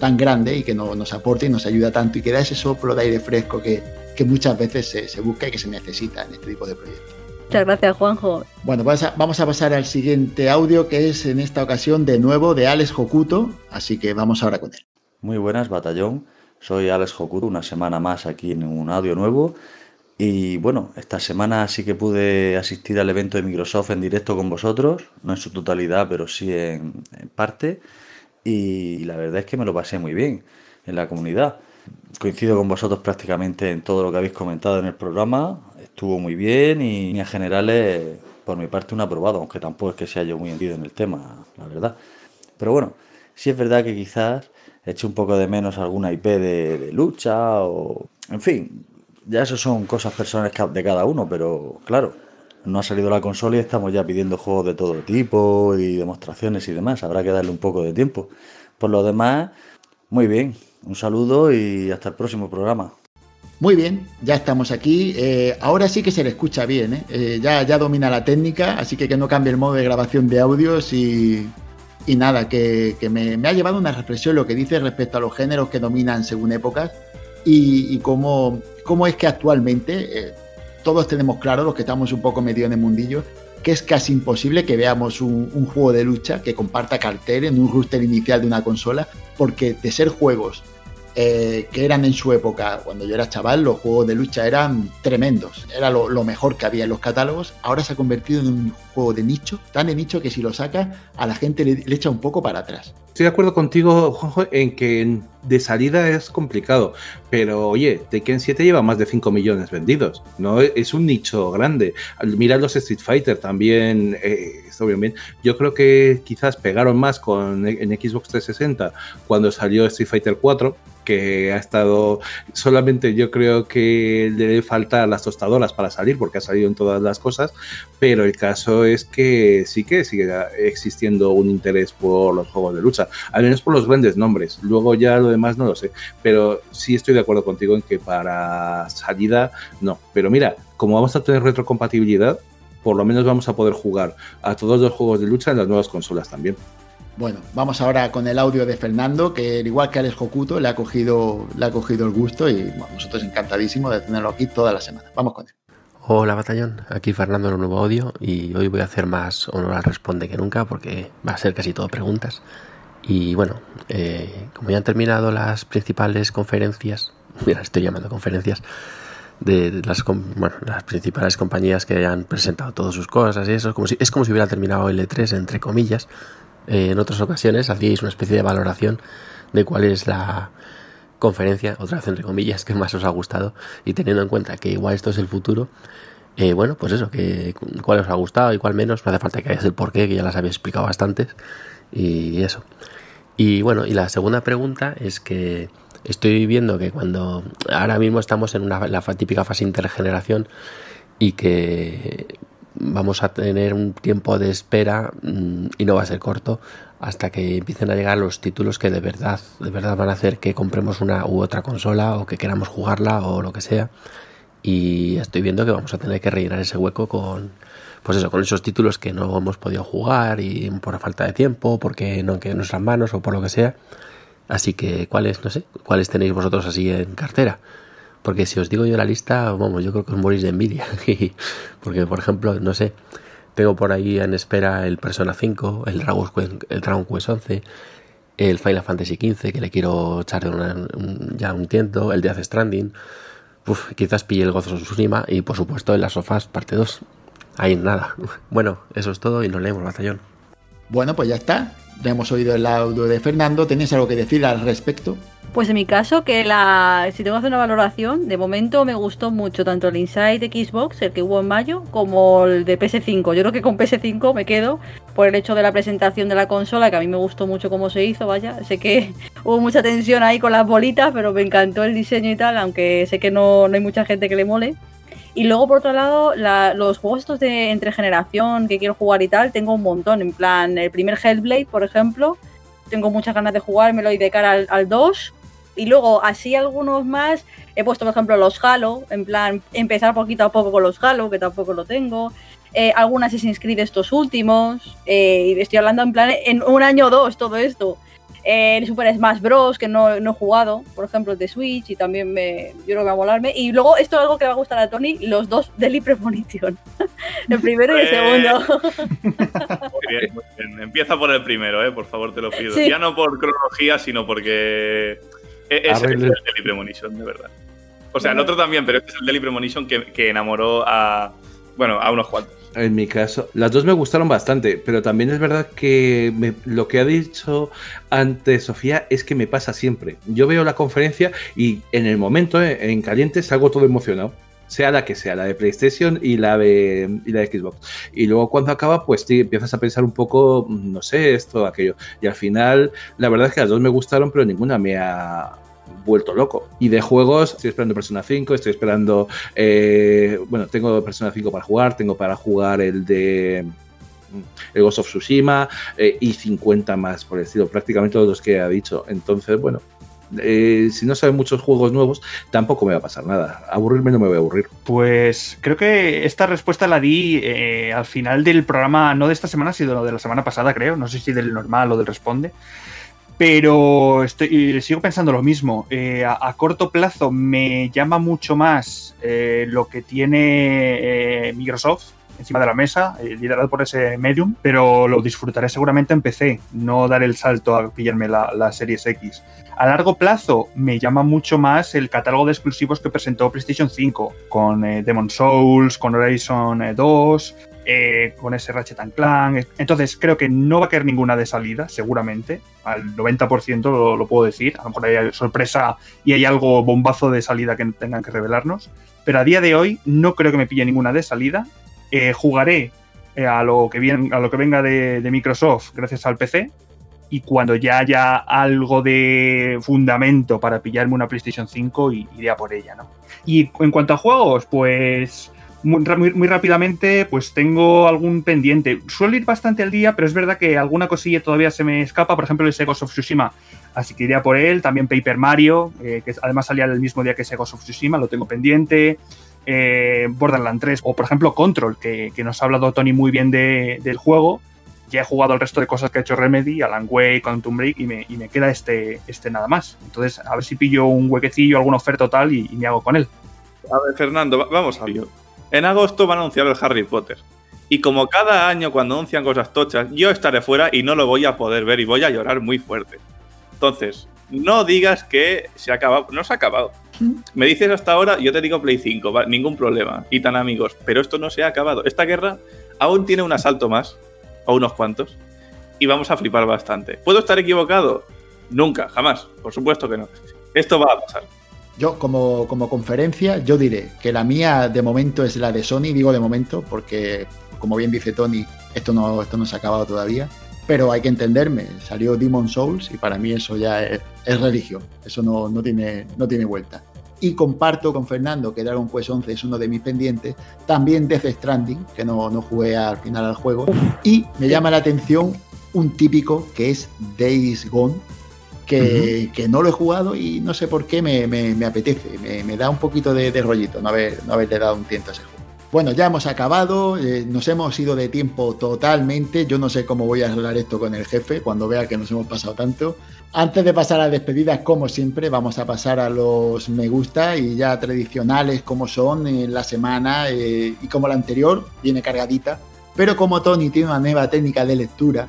tan grande y que nos aporta y nos ayuda tanto y que da ese soplo de aire fresco que, que muchas veces se, se, busca y que se necesita en este tipo de proyectos. Muchas gracias, Juanjo. Bueno, vamos a pasar al siguiente audio que es en esta ocasión de nuevo de Alex Jokuto, así que vamos ahora con él. Muy buenas, batallón. Soy Alex Hokuru, una semana más aquí en un audio nuevo. Y bueno, esta semana sí que pude asistir al evento de Microsoft en directo con vosotros, no en su totalidad, pero sí en, parte. y la verdad es que me lo pasé muy bien en la comunidad. Coincido con vosotros prácticamente en todo lo que habéis comentado en el programa, estuvo muy bien y en general es por mi parte un aprobado, aunque tampoco es que sea yo muy entendido en el tema, la verdad. Pero bueno, sí es verdad que quizás eche un poco de menos alguna IP de, de lucha o... En fin, ya eso son cosas personales de cada uno, pero claro, no ha salido la consola y estamos ya pidiendo juegos de todo tipo y demostraciones y demás. Habrá que darle un poco de tiempo. Por lo demás, muy bien. Un saludo y hasta el próximo programa. Muy bien, ya estamos aquí. Eh, ahora sí que se le escucha bien, ¿eh? Eh, ya, ya domina la técnica, así que que no cambie el modo de grabación de audios y, y nada, que, me, ha llevado una reflexión lo que dice respecto a los géneros que dominan según épocas y, cómo, cómo, es que actualmente todos tenemos claro, los que estamos un poco medio en el mundillo, que es casi imposible que veamos un, un, juego de lucha que comparta cartel en un roster inicial de una consola, porque de ser juegos eh, que eran en su época, cuando yo era chaval, los juegos de lucha eran tremendos, era lo, mejor que había en los catálogos, ahora se ha convertido en un juego de nicho, tan de nicho que si lo saca a la gente le, le echa un poco para atrás. Estoy de acuerdo contigo, Juanjo, en que de salida es complicado, pero oye, Tekken 7 lleva más de 5 millones vendidos, ¿no? Es un nicho grande. Mirad los Street Fighter también, eh, obviamente. Yo creo que quizás pegaron más con en Xbox 360 cuando salió Street Fighter 4, que ha estado solamente yo creo que le debe faltar las tostadoras para salir porque ha salido en todas las cosas, pero el caso es que sí que sigue existiendo un interés por los juegos de lucha, al menos por los grandes nombres. Luego ya lo demás no lo sé, pero sí estoy de acuerdo contigo en que para salida no. Pero mira, como vamos a tener retrocompatibilidad, por lo menos vamos a poder jugar a todos los juegos de lucha en las nuevas consolas también. Bueno, vamos ahora con el audio de Fernando, que igual que Alex Hokuto le ha cogido, le ha cogido el gusto y bueno, nosotros encantadísimos de tenerlo aquí toda la semana. Vamos con él. Hola batallón, aquí Fernando en un nuevo audio y hoy voy a hacer más honor al responde que nunca porque va a ser casi todo preguntas. Y bueno, eh, como ya han terminado las principales conferencias, <laughs> mira, estoy llamando conferencias, de, de las, bueno, las principales compañías que han presentado todas sus cosas y eso, es como si, es como si hubiera terminado el E3, entre comillas. Eh, en otras ocasiones hacíais una especie de valoración de cuál es la conferencia, otra vez entre comillas, que más os ha gustado y teniendo en cuenta que igual esto es el futuro, eh, bueno, pues eso, que cuál os ha gustado y cuál menos, no hace falta que hayas el porqué, que ya las habéis explicado bastantes y eso. Y bueno, y la segunda pregunta es que estoy viendo que cuando ahora mismo estamos en una, la típica fase intergeneración y que vamos a tener un tiempo de espera mmm, y no va a ser corto hasta que empiecen a llegar los títulos que de verdad, de verdad van a hacer que compremos una u otra consola o que queramos jugarla o lo que sea. Y estoy viendo que vamos a tener que rellenar ese hueco con, pues eso, con esos títulos que no hemos podido jugar y por falta de tiempo, porque no quedan en nuestras manos o por lo que sea. Así que, ¿cuáles, no sé, cuáles tenéis vosotros así en cartera? Porque si os digo yo la lista, vamos, yo creo que os morís de envidia. <laughs> Porque, por ejemplo, no sé, tengo por ahí en espera el Persona 5, el Dragon Quest, el Dragon Quest 11, el Final Fantasy XV, que le quiero echar de una, un, ya un tiento, el Death Stranding. Uf, quizás pille el Gozo Tsushima y, por supuesto, el Las Sofás parte 2. Ahí nada. Bueno, eso es todo y nos leemos, batallón. Bueno, pues ya está. Ya hemos oído el audio de Fernando. ¿Tenéis algo que decir al respecto? Pues en mi caso, que la si tengo que hacer una valoración, de momento me gustó mucho tanto el Inside de Xbox, el que hubo en mayo, como el de PS5. Yo creo que con PS5 me quedo por el hecho de la presentación de la consola, que a mí me gustó mucho cómo se hizo, vaya. Sé que <laughs> hubo mucha tensión ahí con las bolitas, pero me encantó el diseño y tal, aunque sé que no, no hay mucha gente que le mole. Y luego, por otro lado, la, los juegos estos de entre generación que quiero jugar y tal, tengo un montón. En plan, el primer Hellblade, por ejemplo, tengo muchas ganas de jugármelo y de cara al, al 2. Y luego, así algunos más, he puesto, por ejemplo, los Halo, en plan, empezar poquito a poco con los Halo, que tampoco lo tengo. Eh, algunas Assassin's Creed estos últimos. Eh, y estoy hablando en plan, en un año o dos, todo esto. El Super Smash Bros. que no, no, he jugado, por ejemplo, el de Switch, y también me, yo creo que va a volarme. Y luego, esto es algo que le va a gustar a Tony, los dos de Premonition. <laughs> el primero y el segundo. <laughs> muy bien, muy bien. Empieza por el primero, eh, por favor, te lo pido. Sí. Ya no por cronología, sino porque es, es el Daily Premonition, de verdad. O sea, el otro también, pero este es el Daily Premonition que, que enamoró a, bueno, a unos cuantos. En mi caso, las dos me gustaron bastante, pero también es verdad que me- lo que ha dicho antes Sofía es que me pasa siempre. Yo veo la conferencia y en el momento, eh, en caliente, salgo todo emocionado. Sea la que sea, la de PlayStation y la de, y la de Xbox. Y luego cuando acaba, pues sí, empiezas a pensar un poco, mm, no sé, esto, aquello. Y al final, la verdad es que las dos me gustaron, pero ninguna me ha vuelto loco. Y de juegos, estoy esperando Persona 5, estoy esperando. eh, bueno, tengo Persona 5 para jugar, tengo para jugar el de. mm, El Ghost of Tsushima eh, y 50 más por el estilo, prácticamente todos los que ha dicho. Entonces, bueno, eh, si no saben muchos juegos nuevos, tampoco me va a pasar nada. Aburrirme no me voy a aburrir. Pues creo que esta respuesta la di eh, al final del programa, no de esta semana, sino de la semana pasada, creo. No sé si del normal o del responde. Pero estoy, sigo pensando lo mismo. Eh, a, corto plazo me llama mucho más eh, lo que tiene eh, Microsoft encima de la mesa, liderado por ese Medium, pero lo disfrutaré seguramente en PC, no dar el salto a pillarme la, Series X. A largo plazo me llama mucho más el catálogo de exclusivos que presentó PlayStation 5, con Demon Souls, con Horizon eh, 2, eh, con ese Ratchet and Clank. Entonces creo que no va a caer ninguna de salida, seguramente. Al 90% lo, lo puedo decir. A lo mejor hay sorpresa y hay algo bombazo de salida que tengan que revelarnos. Pero a día de hoy no creo que me pille ninguna de salida. Eh, jugaré eh, a, lo que venga de, de Microsoft gracias al PC. Y cuando ya haya algo de fundamento para pillarme una PlayStation 5, y- iré a por ella, ¿no? Y en cuanto a juegos, pues muy, ra- muy- muy rápidamente, pues tengo algún pendiente. Suelo ir bastante al día, pero es verdad que alguna cosilla todavía se me escapa. Por ejemplo, el Ghost of Tsushima, así que iré a por él. También Paper Mario, eh, que además salía el mismo día que Ghost of Tsushima, lo tengo pendiente. Eh, Borderlands 3 o, por ejemplo, Control, que, que nos ha hablado Tony muy bien de- del juego. Ya he jugado el resto de cosas que ha hecho Remedy, Alan Wake, Quantum Break, y me, y me queda este, este nada más. Entonces, a ver si pillo un huequecillo, alguna oferta o tal, y, y me hago con él. A ver, Fernando, va- vamos a ver. En agosto van a anunciar el Harry Potter. Y como cada año cuando anuncian cosas tochas, yo estaré fuera y no lo voy a poder ver y voy a llorar muy fuerte. Entonces, no digas que se ha acabado. No se ha acabado. Me dices hasta ahora, yo te digo Play 5, va, ningún problema. Y tan amigos. Pero esto no se ha acabado. Esta guerra aún tiene un asalto más, o unos cuantos, y vamos a flipar bastante. ¿Puedo estar equivocado? Nunca, jamás. Por supuesto que no. Esto va a pasar. Yo, como, como conferencia, yo diré que la mía de momento es la de Sony, digo de momento, porque, como bien dice Tony, esto no, esto no se ha acabado todavía. Pero hay que entenderme, salió Demon Souls y para mí eso ya es, es religión, eso no, no, tiene, no tiene vuelta. Y comparto con Fernando que Dragon Quest 11 es uno de mis pendientes, también Death Stranding, que no, no jugué al final al juego, y me llama la atención un típico que es Days Gone, que, que no lo he jugado y no sé por qué me, me- me apetece, me, me da un poquito de, de rollito no, haber, no haberle dado un tiento a ese juego. Bueno, ya hemos acabado, eh, nos hemos ido de tiempo totalmente, yo no sé cómo voy a arreglar esto con el jefe cuando vea que nos hemos pasado tanto. Antes de pasar a despedidas, como siempre, vamos a pasar a los me gusta y ya tradicionales como son en la semana eh, y como la anterior, viene cargadita. Pero como Tony tiene una nueva técnica de lectura,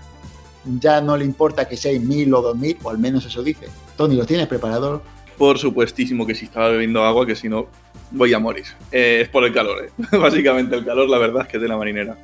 ya no le importa que sean mil o dos mil, o al menos eso dice. Tony, ¿lo tienes preparado? Por supuestísimo que si estaba bebiendo agua, que si no, voy a morir. Eh, es por el calor, eh. <laughs> Básicamente el calor, la verdad es que es de la marinera.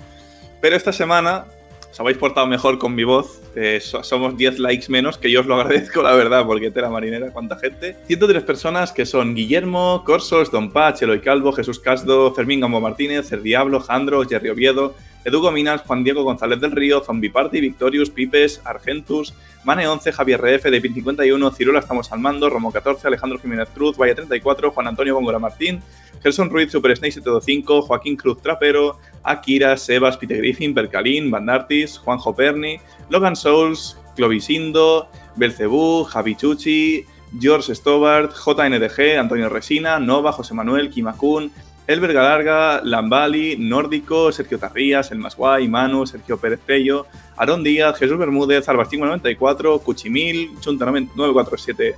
Pero esta semana os habéis portado mejor con mi voz. eh, so- somos 10 likes menos, que yo os lo <laughs> agradezco, la verdad, porque tela marinera, cuánta gente. 103 personas que son Guillermo, Corsos, Don Pach, Eloy Calvo, Jesús Casdo, Fermín Gambo Martínez, El Diablo, Jandro, Jerry Oviedo, Edu Gominas, Juan Diego González del Río, Zombie Party, Victorious, Pipes, Argentus, Mane 11, Javier RF, de 51, Cirula estamos al mando, Romo 14, Alejandro Jiménez Cruz, Valle 34, Juan Antonio Góngora Martín, Gerson Ruiz, Super Snake 725, Joaquín Cruz Trapero, Akira, Sebas, Peter Griffin, Bercalín, Bandartis, Juanjo Perni, Logan Souls, Clovisindo, Belcebú, Javi Chuchi, George Stobart, JNDG, Antonio Resina, Nova, José Manuel, Kimakun, Elber Galarga, Lambali, Nórdico, Sergio Tarrías, El Masguay, Manu, Sergio Pérez Pello, Aarón Díaz, Jesús Bermúdez, Albastingo 94, Cuchimil, Chunta 947,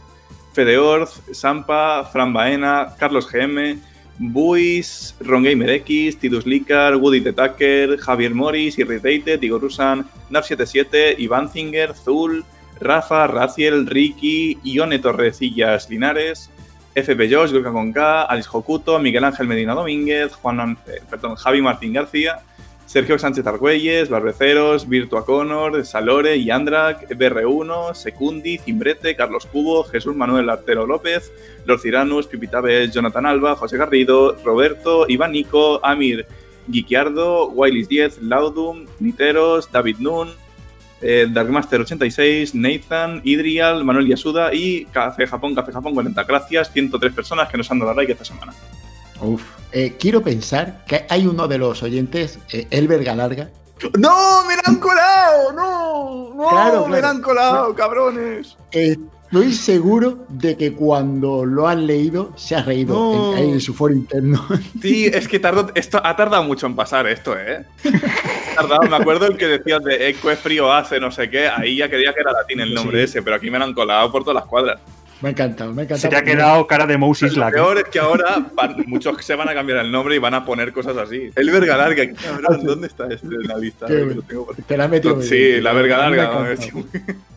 Fede Orz, Sampa, Fran Baena, Carlos GM, Buis, Rongamer X, Tidus Licar, Woody the Tucker, Javier Morris, Irritated, Igor Rusan, Nav77, Iván Zinger, Zul, Rafa, Raciel, Ricky, Ione Torrecillas Linares, FP Josh, Gorka con Alex Jocuto, Miguel Ángel Medina Domínguez, Juan, eh, perdón, Javi Martín García, Sergio Sánchez Argüelles, Barbeceros, Virtua Conor, Salore, Yandrak, BR1, Secundi, Cimbrete, Carlos Cubo, Jesús Manuel Artero López, Los Ciranus, Pipitabe, Jonathan Alba, José Garrido, Roberto, Iván Nico, Amir Guiquiardo, Wailis 10, Laudum, Niteros, David Nun, eh, Darkmaster 86, Nathan, Idrial, Manuel Yasuda y Café Japón, Café Japón 40. Gracias, 103 personas que nos han dado like esta semana. Uf. Eh, quiero pensar que hay uno de los oyentes, eh, Elber Galarga. ¡No! ¡Me la han colado! ¡No! ¡No! Claro, ¡Me la han colado, cabrones! Estoy seguro de que cuando lo han leído se ha reído No. en, en su foro interno. <laughs> Sí, es que tardó, esto ha tardado mucho en pasar esto, ¿eh? Ha tardado, me acuerdo el que decías de Eque frío hace, no sé qué, ahí ya creía que era latín el nombre Sí. ese, pero aquí me lo han colado por todas las cuadras. Me ha encantado, me ha encantado. Se te ha quedado cara de Moses Lo peor es que ahora van- muchos se van a cambiar el nombre y van a poner cosas así. El verga larga, cabrón, ¿dónde está este en la lista? Ver, tengo. Te la has metido Sí, bien, la verga Me larga. encantado.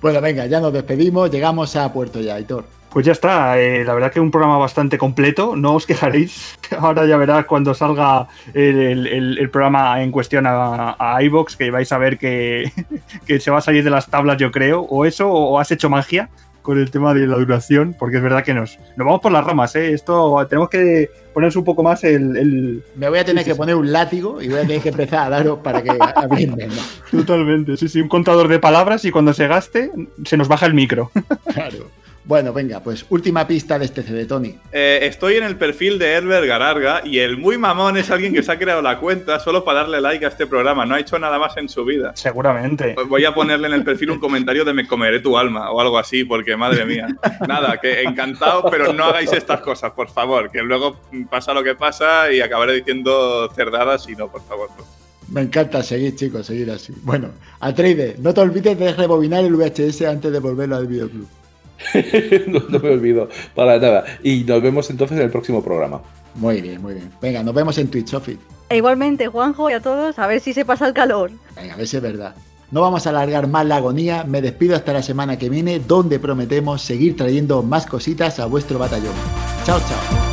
Bueno, venga, ya nos despedimos, llegamos a Puerto ya, Aitor. Pues ya está, eh, la verdad que un programa bastante completo, no os quejaréis. <laughs> Ahora ya verás cuando salga el, el- el- el programa en cuestión a, a iVoox, que vais a ver que, <laughs> que se va a salir de las tablas, yo creo, o eso, o has hecho magia con el tema de la duración, porque es verdad que nos, nos vamos por las ramas, ¿eh? Esto tenemos que ponerse un poco más el, el- Me voy a tener Sí, que sí. poner un látigo y voy a tener que empezar a daros para que <laughs> menos. Totalmente, sí, sí, un contador de palabras y cuando se gaste se nos baja el micro. Claro. Bueno, venga, pues última pista de este CD, Tony. Eh, estoy en el perfil de Herbert Gararga y el muy mamón es alguien que se ha creado la cuenta solo para darle like a este programa. No ha hecho nada más en su vida. Seguramente. Voy a ponerle en el perfil un comentario de me comeré tu alma o algo así, porque madre mía. Nada, que encantado, pero no hagáis estas cosas, por favor, que luego pasa lo que pasa y acabaré diciendo cerdadas y no, por favor. no. Me encanta seguir, chicos, seguir así. Bueno, Atreides, no te olvides de rebobinar el VHS antes de volverlo al videoclub. <laughs> no, no me olvido para nada. Y nos vemos entonces en el próximo programa. Muy bien, muy bien. Venga, nos vemos en Twitch, Sofi. E igualmente, Juanjo y a todos, a ver si se pasa el calor. Venga, a ver si es verdad. No vamos a alargar más la agonía. Me despido hasta la semana que viene, donde prometemos seguir trayendo más cositas a vuestro batallón. Chao, chao.